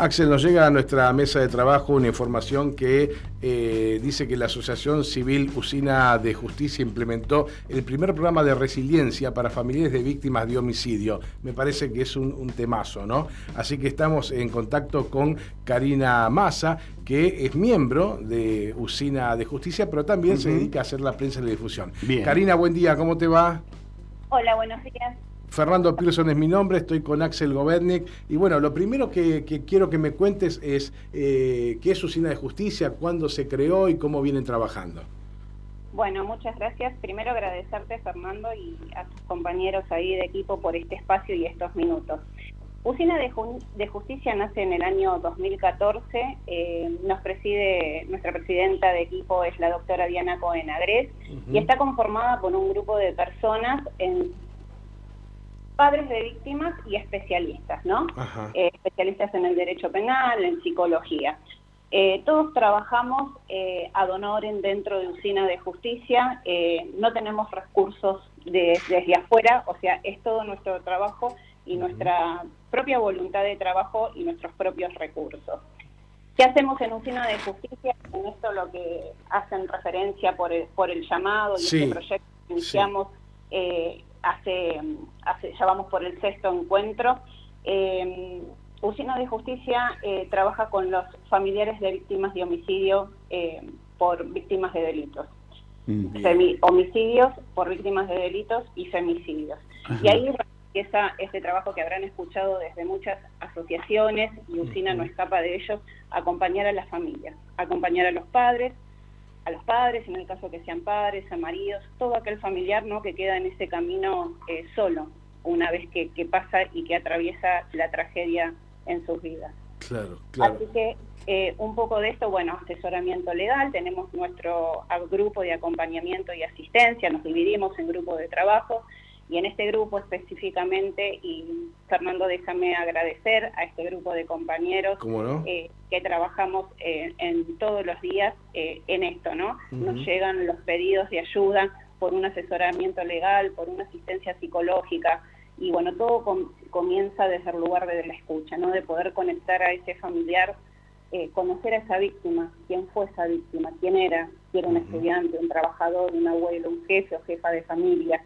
Axel, nos llega a nuestra mesa de trabajo una información que eh, dice que la Asociación Civil Usina de Justicia implementó el primer programa de resiliencia para familiares de víctimas de homicidio. Me parece que es un, temazo, ¿no? Así que estamos en contacto con Karina Massa, que es miembro de Usina de Justicia, pero también se dedica a hacer la prensa y la difusión. Bien. Karina, buen día, ¿cómo te va? Hola, buenos días. Fernando Pearson es mi nombre, estoy con Axel Gobernik. Y bueno, lo primero que, quiero que me cuentes es eh, qué es Usina de Justicia, cuándo se creó y cómo vienen trabajando. Bueno, muchas gracias. Primero agradecerte, Fernando, y a tus compañeros ahí de equipo por este espacio y estos minutos. Usina de, Justicia nace en el año 2014. Eh, nos preside, nuestra presidenta de equipo es la doctora Diana Cohen Agres y está conformada por un grupo de personas en padres de víctimas y especialistas, ¿no? Eh, especialistas en el derecho penal, en psicología. Eh, todos trabajamos eh, ad honorem dentro de Usina de Justicia, no tenemos recursos desde afuera, o sea, es todo nuestro trabajo y nuestra propia voluntad de trabajo y nuestros propios recursos. ¿Qué hacemos en Usina de Justicia? En esto lo que hacen referencia por el, por el llamado y este proyecto que iniciamos hace, hace, ya vamos por el sexto encuentro. Eh, Usina de Justicia eh, trabaja con los familiares de víctimas de homicidio eh, por víctimas de delitos. homicidios por víctimas de delitos y femicidios. Y ahí empieza este trabajo que habrán escuchado desde muchas asociaciones y Usina no escapa de ellos, acompañar a las familias, acompañar a los padres, a los padres, en el caso que sean padres, a maridos, todo aquel familiar ¿no? que queda en ese camino eh, solo, una vez que, pasa y que atraviesa la tragedia en sus vidas. Claro, claro. Así que eh, un poco de esto, bueno, asesoramiento legal, tenemos nuestro grupo de acompañamiento y asistencia, nos dividimos en grupos de trabajo, y en este grupo específicamente, y Fernando, déjame agradecer a este grupo de compañeros eh, que trabajamos eh, en todos los días eh, en esto, ¿no? Nos llegan los pedidos de ayuda por un asesoramiento legal, por una asistencia psicológica, y bueno, todo comienza desde el lugar de la escucha, ¿no? De poder conectar a ese familiar, conocer a esa víctima, quién fue esa víctima, quién era, si era un estudiante, un trabajador, un abuelo, un jefe o jefa de familia,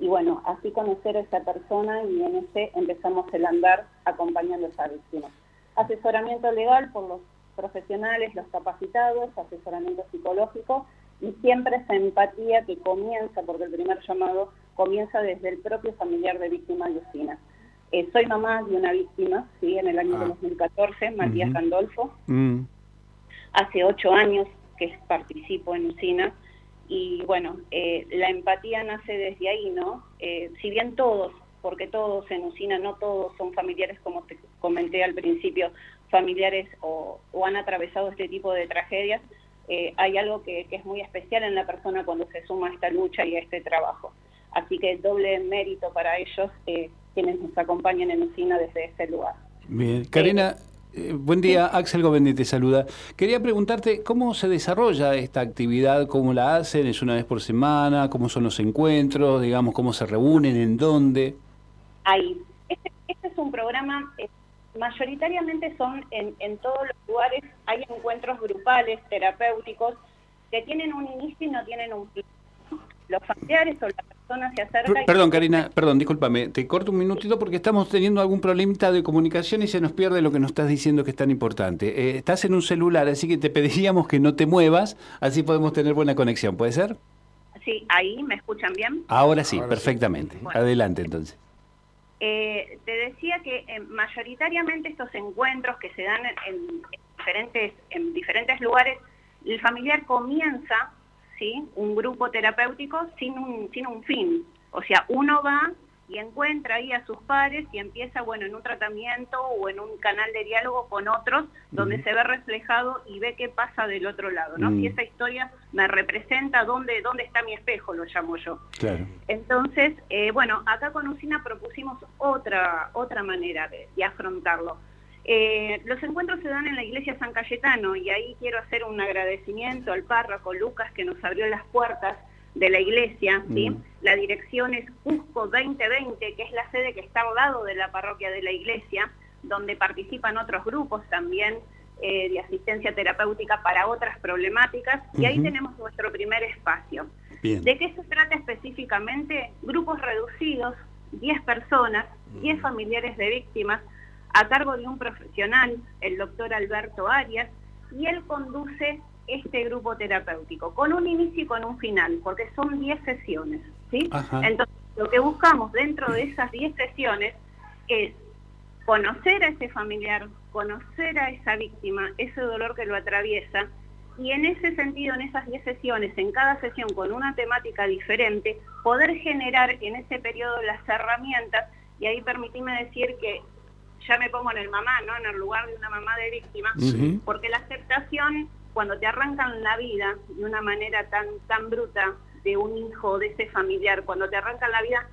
y bueno, así conocer a esa persona y en ese empezamos el andar acompañando a esa víctima. Asesoramiento legal por los profesionales, los capacitados, asesoramiento psicológico y siempre esa empatía que comienza, porque el primer llamado comienza desde el propio familiar de víctima de usina. Eh, soy mamá de una víctima, sí, en el año 2014, ah. Matías Gandolfo. Mm. Hace ocho años que participo en Usina y bueno, eh, la empatía nace desde ahí, ¿no? Eh, si bien todos, porque todos en Usina, no todos son familiares, como te comenté al principio, familiares o, han atravesado este tipo de tragedias, eh, hay algo que, es muy especial en la persona cuando se suma a esta lucha y a este trabajo. Así que doble mérito para ellos quienes nos acompañan en Usina desde ese lugar. Bien, Karina, eh, buen día, Axel Govendi te saluda. Quería preguntarte cómo se desarrolla esta actividad, cómo la hacen, es una vez por semana, cómo son los encuentros, digamos, cómo se reúnen, en dónde. Ahí. Este, este es un programa, eh, mayoritariamente son en, en todos los lugares, hay encuentros grupales, terapéuticos, que tienen un inicio y no tienen un fin. Los familiares o la se acerca... Perdón, Karina, perdón, discúlpame, te corto un minutito porque estamos teniendo algún problemita de comunicación y se nos pierde lo que nos estás diciendo que es tan importante. Eh, estás en un celular, así que te pediríamos que no te muevas, así podemos tener buena conexión, ¿puede ser? Sí, ahí, ¿me escuchan bien? Ahora sí, perfectamente. Adelante entonces. Eh, te decía que eh, mayoritariamente estos encuentros que se dan en, diferentes, en diferentes lugares, el familiar comienza un grupo terapéutico sin un, sin un fin. O sea, uno va y encuentra ahí a sus padres y empieza, bueno, en un tratamiento o en un canal de diálogo con otros, donde se ve reflejado y ve qué pasa del otro lado, ¿no? Si esa historia me representa dónde, dónde está mi espejo, lo llamo yo. Claro. Entonces, eh, bueno, acá con Usina propusimos otra, otra manera de, afrontarlo. Eh, los encuentros se dan en la iglesia San Cayetano y ahí quiero hacer un agradecimiento al párroco Lucas que nos abrió las puertas de la iglesia. ¿sí? Mm. La dirección es Cusco 2020, que es la sede que está al lado de la parroquia de la iglesia, donde participan otros grupos también eh, de asistencia terapéutica para otras problemáticas. Y ahí tenemos nuestro primer espacio. ¿De qué se trata específicamente? Grupos reducidos, 10 personas, 10 mm. familiares de víctimas, a cargo de un profesional, el doctor Alberto Arias, y él conduce este grupo terapéutico, con un inicio y con un final, porque son 10 sesiones. ¿sí? Entonces, lo que buscamos dentro de esas 10 sesiones es conocer a ese familiar, conocer a esa víctima, ese dolor que lo atraviesa, y en ese sentido, en esas 10 sesiones, en cada sesión con una temática diferente, poder generar en ese periodo las herramientas, y ahí permitíme decir que ya me pongo en el mamá, ¿no? En el lugar de una mamá de víctima, porque la aceptación, cuando te arrancan la vida de una manera tan, tan bruta de un hijo, de ese familiar, cuando te arrancan la vida,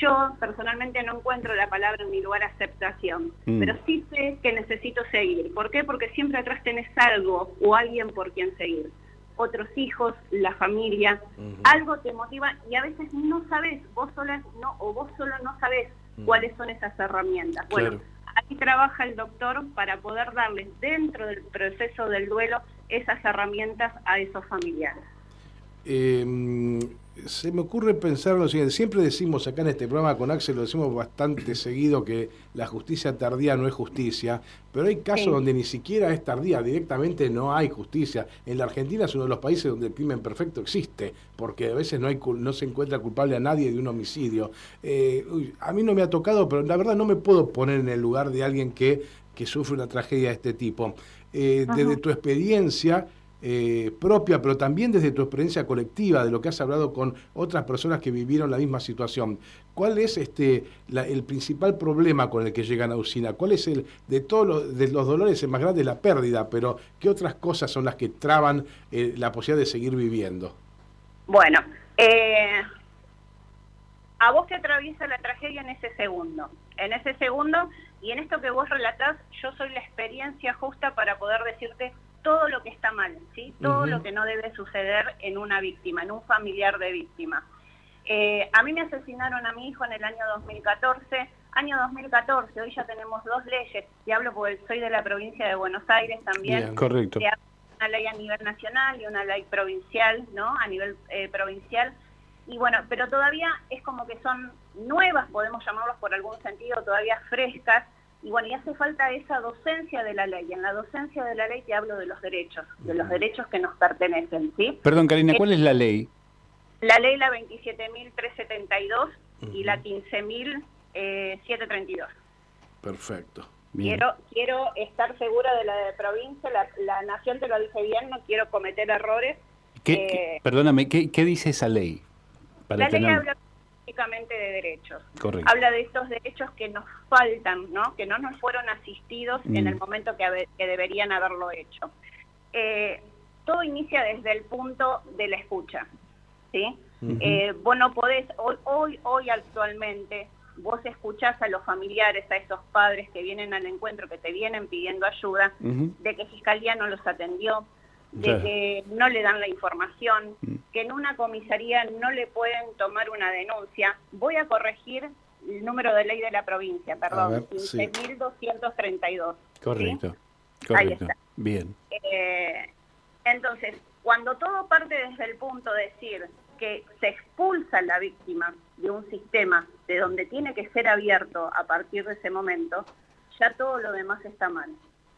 yo personalmente no encuentro la palabra en mi lugar aceptación, mm. pero sí sé que necesito seguir. ¿Por qué? Porque siempre atrás tenés algo o alguien por quien seguir. Otros hijos, la familia, algo te motiva y a veces no sabes, vos sola no, o vos solo no sabes. Cuáles son esas herramientas. Bueno, aquí trabaja el doctor para poder darles dentro del proceso del duelo esas herramientas a esos familiares. Eh, se me ocurre pensar lo siguiente, siempre decimos acá en este programa con Axel, lo decimos bastante seguido, que la justicia tardía no es justicia, pero hay casos donde ni siquiera es tardía, directamente no hay justicia. En la Argentina es uno de los países donde el crimen perfecto existe, porque a veces no, hay, no se encuentra culpable a nadie de un homicidio. Eh, a mí no me ha tocado, pero la verdad no me puedo poner en el lugar de alguien que, que sufre una tragedia de este tipo. Eh, desde tu experiencia, eh, propia, pero también desde tu experiencia colectiva, de lo que has hablado con otras personas que vivieron la misma situación. ¿Cuál es este el principal problema con el que llegan a Usina? ¿Cuál es el de todos los, de los dolores el más grande la pérdida, pero qué otras cosas son las que traban eh, la posibilidad de seguir viviendo? Bueno, eh, a vos te atraviesa la tragedia en ese segundo, en ese segundo y en esto que vos relatás, yo soy la experiencia justa para poder decirte todo lo que está mal, ¿sí? todo lo que no debe suceder en una víctima, en un familiar de víctima. Eh, a mí me asesinaron a mi hijo en el año 2014, año 2014, hoy ya tenemos dos leyes, y hablo porque soy de la provincia de Buenos Aires también. correcto. Una ley a nivel nacional y una ley provincial, ¿no? A nivel eh, provincial. Y bueno, pero todavía es como que son nuevas, podemos llamarlos por algún sentido, todavía frescas, y bueno, y hace falta esa docencia de la ley. En la docencia de la ley te hablo de los derechos, de los derechos que nos pertenecen, ¿sí? Perdón, Karina, ¿cuál es la ley? La ley la 27.372 y la 15.732. Perfecto. Quiero, quiero estar segura de la de provincia, la, nación te lo dice bien, no quiero cometer errores. ¿Qué, perdóname, ¿qué, dice esa ley? la ley habla de derechos. Habla de estos derechos que nos faltan, ¿no? que no nos fueron asistidos en el mm. momento que, deberían haberlo hecho. Eh, todo inicia desde el punto de la escucha. ¿sí? Eh, vos no podés, hoy, hoy, hoy actualmente, vos escuchás a los familiares, a esos padres que vienen al encuentro, que te vienen pidiendo ayuda, de que Fiscalía no los atendió, de que no le dan la información, mm. que en una comisaría no le pueden tomar una denuncia. Voy a corregir el número de ley de la provincia, perdón, 15.232. Correcto, correcto. Bien. Eh, entonces, cuando todo parte desde el punto de decir que se expulsa la víctima de un sistema de donde tiene que ser abierto a partir de ese momento, ya todo lo demás está mal.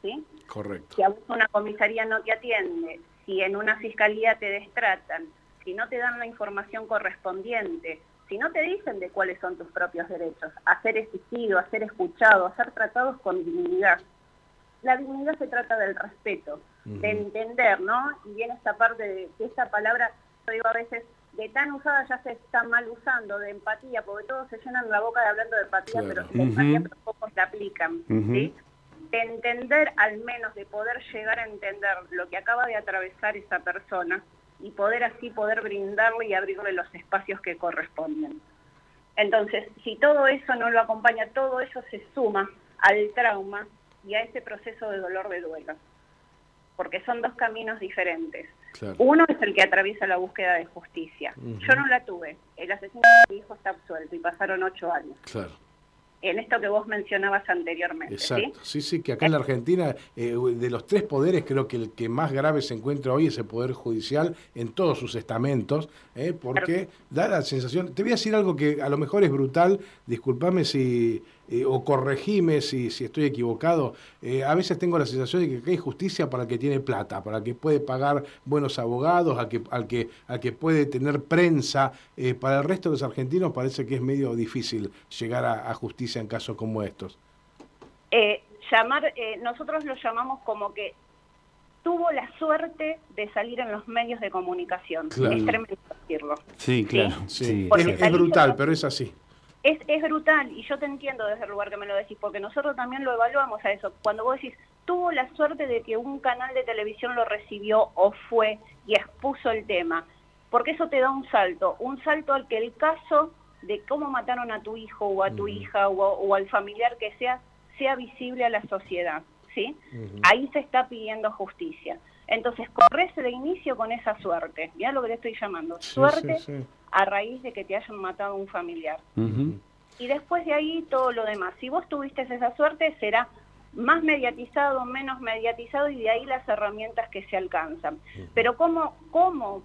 ¿Sí? Correcto. Si a una comisaría no te atiende, si en una fiscalía te destratan, si no te dan la información correspondiente, si no te dicen de cuáles son tus propios derechos, a ser existido, a ser escuchado, a ser tratados con dignidad. La dignidad se trata del respeto, de entender, ¿no? Y viene esta parte de que esta palabra, yo digo a veces, de tan usada ya se está mal usando, de empatía, porque todos se llenan la boca de hablando de empatía, pero si empatía pocos la aplican, ¿sí? De entender al menos, de poder llegar a entender lo que acaba de atravesar esa persona y poder así poder brindarle y abrirle los espacios que corresponden. Entonces, si todo eso no lo acompaña, todo eso se suma al trauma, y a ese proceso de dolor de duelo, porque son dos caminos diferentes. Uno es el que atraviesa la búsqueda de justicia. Yo no la tuve. El asesino de mi hijo está absuelto y pasaron ocho años. Claro en esto que vos mencionabas anteriormente. Exacto, sí, sí, que acá en la Argentina, eh, de los tres poderes, creo que el que más grave se encuentra hoy es el Poder Judicial en todos sus estamentos, eh, porque da la sensación, te voy a decir algo que a lo mejor es brutal, discúlpame si eh, o corregime si, si estoy equivocado, eh, a veces tengo la sensación de que hay justicia para el que tiene plata, para el que puede pagar buenos abogados, al que, al que, al que puede tener prensa. Eh, para el resto de los argentinos parece que es medio difícil llegar a, justicia en casos como estos. llamar, nosotros lo llamamos como que tuvo la suerte de salir en los medios de comunicación. Es tremendo decirlo. Sí, claro. Sí. es, brutal, pero es así es, es brutal y yo te entiendo desde el lugar que me lo decís, porque nosotros también lo evaluamos a eso. Cuando vos decís, tuvo la suerte de que un canal de televisión lo recibió o fue y expuso el tema, porque eso te da un salto, un salto al que el caso de cómo mataron a tu hijo o a tu hija o, al familiar que sea, sea visible a la sociedad, ¿sí? Ahí se está pidiendo justicia. Entonces, corres de inicio con esa suerte, ya lo que te estoy llamando, suerte a raíz de que te hayan matado un familiar. Y después de ahí todo lo demás. Si vos tuviste esa suerte, será más mediatizado, menos mediatizado y de ahí las herramientas que se alcanzan. Pero ¿cómo, cómo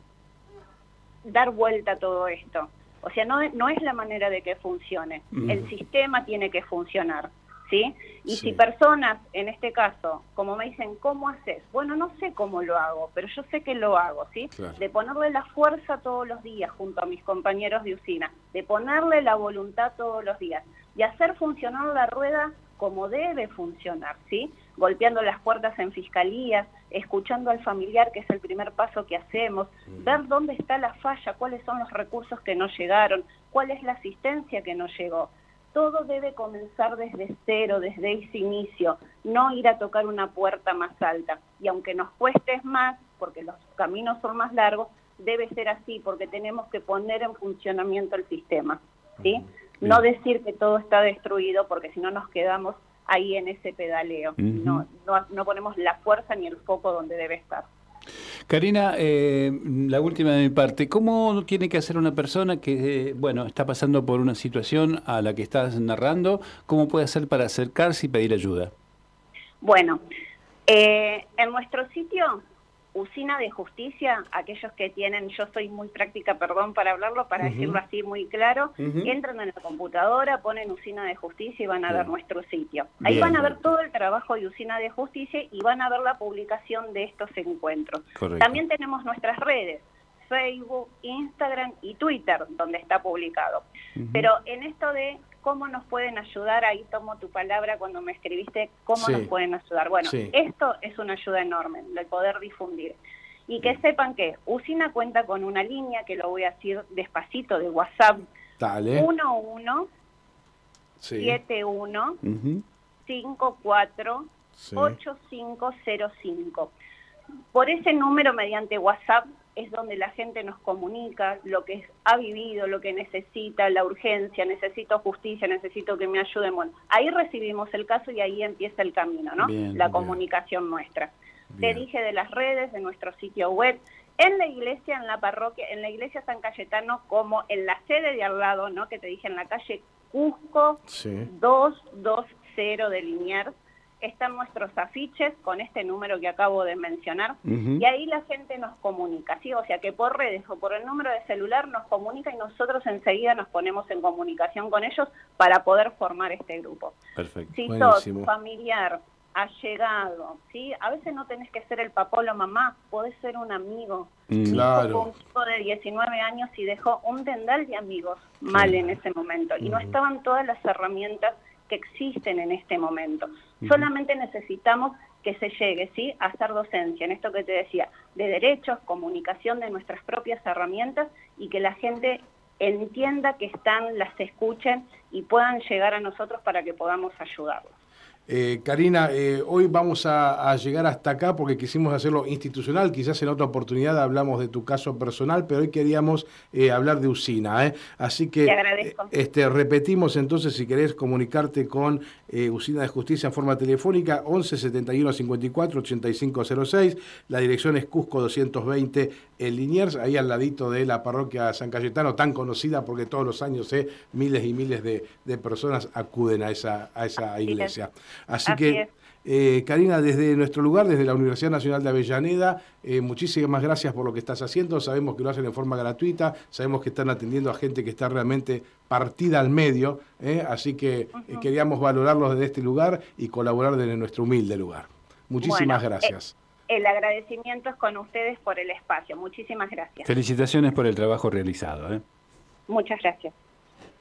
dar vuelta a todo esto? O sea, no, no es la manera de que funcione. El sistema tiene que funcionar. ¿Sí? Y si personas, en este caso, como me dicen, ¿cómo haces? Bueno, no sé cómo lo hago, pero yo sé que lo hago, ¿sí? De ponerle la fuerza todos los días junto a mis compañeros de usina, de ponerle la voluntad todos los días y hacer funcionar la rueda como debe funcionar, ¿sí? Golpeando las puertas en fiscalías, escuchando al familiar, que es el primer paso que hacemos, mm. ver dónde está la falla, cuáles son los recursos que no llegaron, cuál es la asistencia que no llegó todo debe comenzar desde cero, desde ese inicio, no ir a tocar una puerta más alta. Y aunque nos cueste más, porque los caminos son más largos, debe ser así, porque tenemos que poner en funcionamiento el sistema. ¿sí? No decir que todo está destruido, porque si no nos quedamos ahí en ese pedaleo. no, no, no ponemos la fuerza ni el foco donde debe estar. Karina, eh, la última de mi parte, ¿cómo tiene que hacer una persona que, bueno, está pasando por una situación a la que estás narrando? ¿Cómo puede hacer para acercarse y pedir ayuda? Bueno, eh, en nuestro sitio usina de justicia, aquellos que tienen, yo soy muy práctica, perdón para hablarlo, para decirlo así muy claro, entran en la computadora, ponen usina de justicia y van a ver nuestro sitio. Ahí van a ver todo el trabajo de usina de justicia y van a ver la publicación de estos encuentros. También tenemos nuestras redes, Facebook, Instagram y Twitter, donde está publicado. Pero en esto de cómo nos pueden ayudar, ahí tomo tu palabra cuando me escribiste, cómo nos pueden ayudar. Bueno, esto es una ayuda enorme, el poder difundir. Y que sepan que Usina cuenta con una línea, que lo voy a decir despacito, de WhatsApp, Dale. 11 71 54 8505. Por ese número, mediante WhatsApp, es donde la gente nos comunica lo que ha vivido, lo que necesita, la urgencia, necesito justicia, necesito que me ayuden. Bueno, ahí recibimos el caso y ahí empieza el camino, ¿no? la comunicación nuestra. Te dije de las redes, de nuestro sitio web, en la iglesia, en la parroquia, en la iglesia San Cayetano, como en la sede de al lado, ¿no? Que te dije en la calle Cusco 220 de Liniers, están nuestros afiches con este número que acabo de mencionar y ahí la gente nos comunica, ¿sí? O sea que por redes o por el número de celular nos comunica y nosotros enseguida nos ponemos en comunicación con ellos para poder formar este grupo. Perfecto. Si sos familiar, allegado, ¿sí? A veces no tenés que ser el papá o la mamá, podés ser un amigo. Claro. Un chico de 19 años y dejó un tendal de amigos mal en ese momento y no estaban todas las herramientas que existen en este momento. Solamente necesitamos que se llegue ¿sí? a hacer docencia, en esto que te decía, de derechos, comunicación de nuestras propias herramientas y que la gente entienda que están, las escuchen y puedan llegar a nosotros para que podamos ayudarlos. Eh, Karina, eh, hoy vamos a, llegar hasta acá porque quisimos hacerlo institucional, quizás en otra oportunidad hablamos de tu caso personal, pero hoy queríamos eh, hablar de Usina. Así que este, repetimos entonces, si querés comunicarte con Usina de Justicia en forma telefónica, 11 71 54 8506, la dirección es Cusco 220 en Liniers, ahí al ladito de la parroquia San Cayetano, tan conocida porque todos los años miles y miles de, personas acuden a esa, a esa iglesia. Así, que, eh, Karina, desde nuestro lugar, desde la Universidad Nacional de Avellaneda, eh, muchísimas gracias por lo que estás haciendo. Sabemos que lo hacen en forma gratuita, sabemos que están atendiendo a gente que está realmente partida al medio, ¿eh? así que queríamos valorarlos desde este lugar y colaborar desde nuestro humilde lugar. Muchísimas gracias. el agradecimiento es con ustedes por el espacio. Muchísimas gracias. Felicitaciones por el trabajo realizado. Muchas gracias.